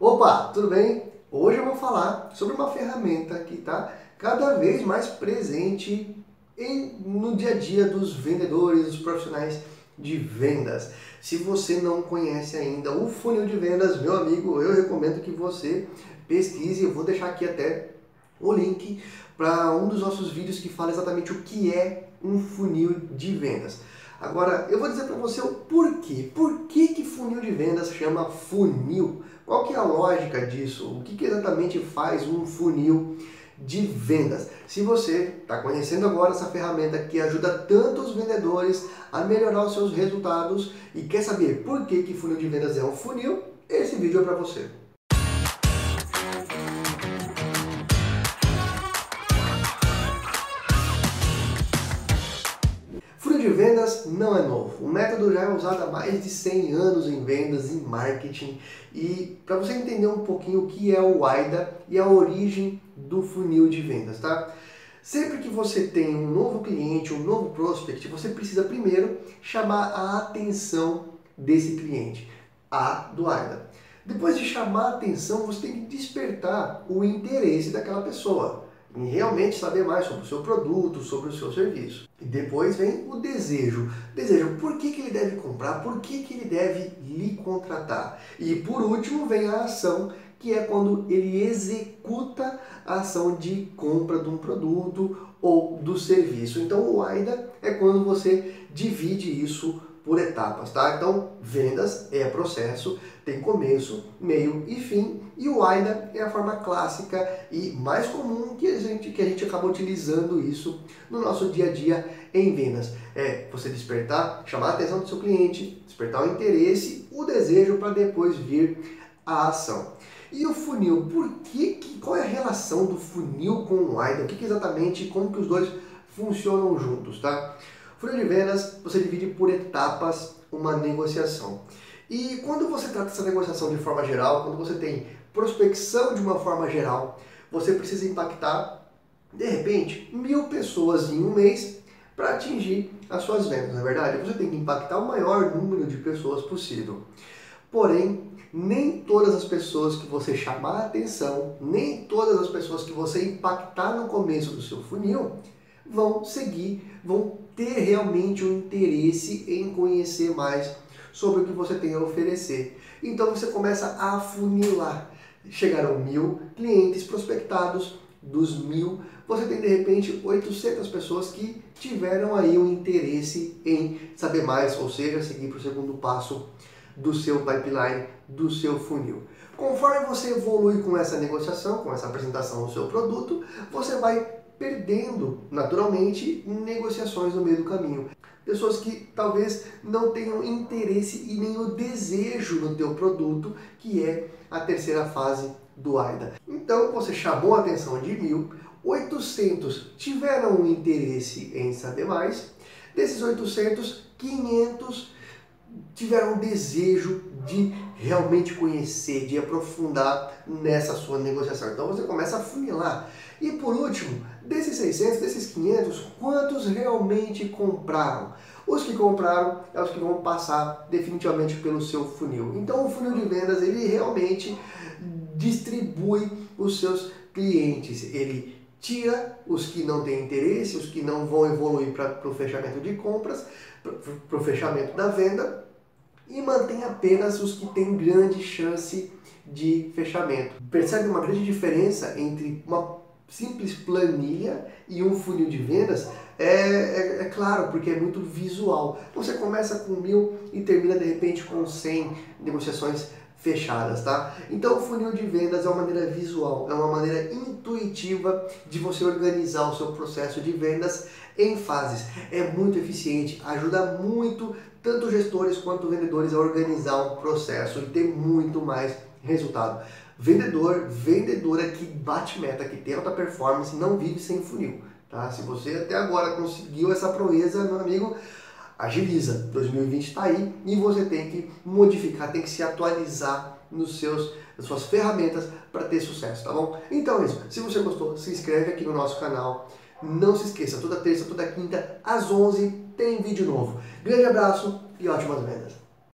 Opa, tudo bem? Hoje eu vou falar sobre uma ferramenta que está cada vez mais presente em, no dia a dia dos vendedores, dos profissionais de vendas. Se você não conhece ainda o funil de vendas, meu amigo, eu recomendo que você pesquise. Eu vou deixar aqui até o link para um dos nossos vídeos que fala exatamente o que é um funil de vendas. Agora, eu vou dizer para você o porquê. Por que, que funil de vendas chama funil? Qual que é a lógica disso? O que, que exatamente faz um funil de vendas? Se você está conhecendo agora essa ferramenta que ajuda tanto os vendedores a melhorar os seus resultados e quer saber por que, que funil de vendas é um funil, esse vídeo é para você. De vendas não é novo. O método já é usado há mais de 100 anos em vendas, em marketing. E para você entender um pouquinho o que é o AIDA e a origem do funil de vendas, tá? Sempre que você tem um novo cliente, um novo prospect, você precisa primeiro chamar a atenção desse cliente, a do AIDA. Depois de chamar a atenção, você tem que despertar o interesse daquela pessoa em realmente saber mais sobre o seu produto, sobre o seu serviço. E depois vem o desejo. Desejo, por que, que ele deve comprar? Por que, que ele deve lhe contratar? E por último vem a ação, que é quando ele executa a ação de compra de um produto ou do serviço. Então o AIDA é quando você divide isso por etapas, tá? Então, vendas é processo, tem começo, meio e fim, e o AIDA é a forma clássica e mais comum que a gente, que a gente acaba utilizando isso no nosso dia a dia em vendas. É você despertar, chamar a atenção do seu cliente, despertar o interesse, o desejo para depois vir a ação. E o funil, por que, que qual é a relação do funil com o AIDA? O que, que exatamente, como que os dois funcionam juntos, tá? Funil de vendas, você divide por etapas uma negociação. E quando você trata essa negociação de forma geral, quando você tem prospecção de uma forma geral, você precisa impactar, de repente, mil pessoas em um mês para atingir as suas vendas, na é verdade? Você tem que impactar o maior número de pessoas possível. Porém, nem todas as pessoas que você chamar a atenção, nem todas as pessoas que você impactar no começo do seu funil vão seguir, vão ter realmente um interesse em conhecer mais sobre o que você tem a oferecer. Então você começa a afunilar. Chegaram mil clientes prospectados, dos mil, você tem de repente 800 pessoas que tiveram aí um interesse em saber mais, ou seja, seguir para o segundo passo do seu pipeline, do seu funil. Conforme você evolui com essa negociação, com essa apresentação do seu produto, você vai perdendo naturalmente negociações no meio do caminho. Pessoas que talvez não tenham interesse e nem o desejo no teu produto, que é a terceira fase do AIDA. Então você chamou a atenção de mil, 800 tiveram um interesse em saber mais, desses 800, 500 tiveram um desejo de realmente conhecer, de aprofundar nessa sua negociação. Então você começa a funilar. E por último, desses 600, desses 500, quantos realmente compraram? Os que compraram é os que vão passar definitivamente pelo seu funil. Então o funil de vendas ele realmente distribui os seus clientes. Ele tira os que não têm interesse, os que não vão evoluir para o fechamento de compras, para o fechamento da venda e mantém apenas os que têm grande chance de fechamento. Percebe uma grande diferença entre uma simples planilha e um funil de vendas? É, é, é, claro, porque é muito visual. Você começa com mil e termina de repente com 100 negociações fechadas, tá? Então o funil de vendas é uma maneira visual, é uma maneira intuitiva de você organizar o seu processo de vendas em fases. É muito eficiente, ajuda muito tanto gestores quanto vendedores a organizar um processo e ter muito mais resultado. Vendedor, vendedora que bate meta, que tem alta performance, não vive sem funil. Tá? Se você até agora conseguiu essa proeza, meu amigo, agiliza. 2020 está aí e você tem que modificar, tem que se atualizar nos seus, nas suas ferramentas para ter sucesso, tá bom? Então é isso. Se você gostou, se inscreve aqui no nosso canal. Não se esqueça, toda terça, toda quinta, às 11 tem vídeo novo. Grande abraço e ótimas vendas!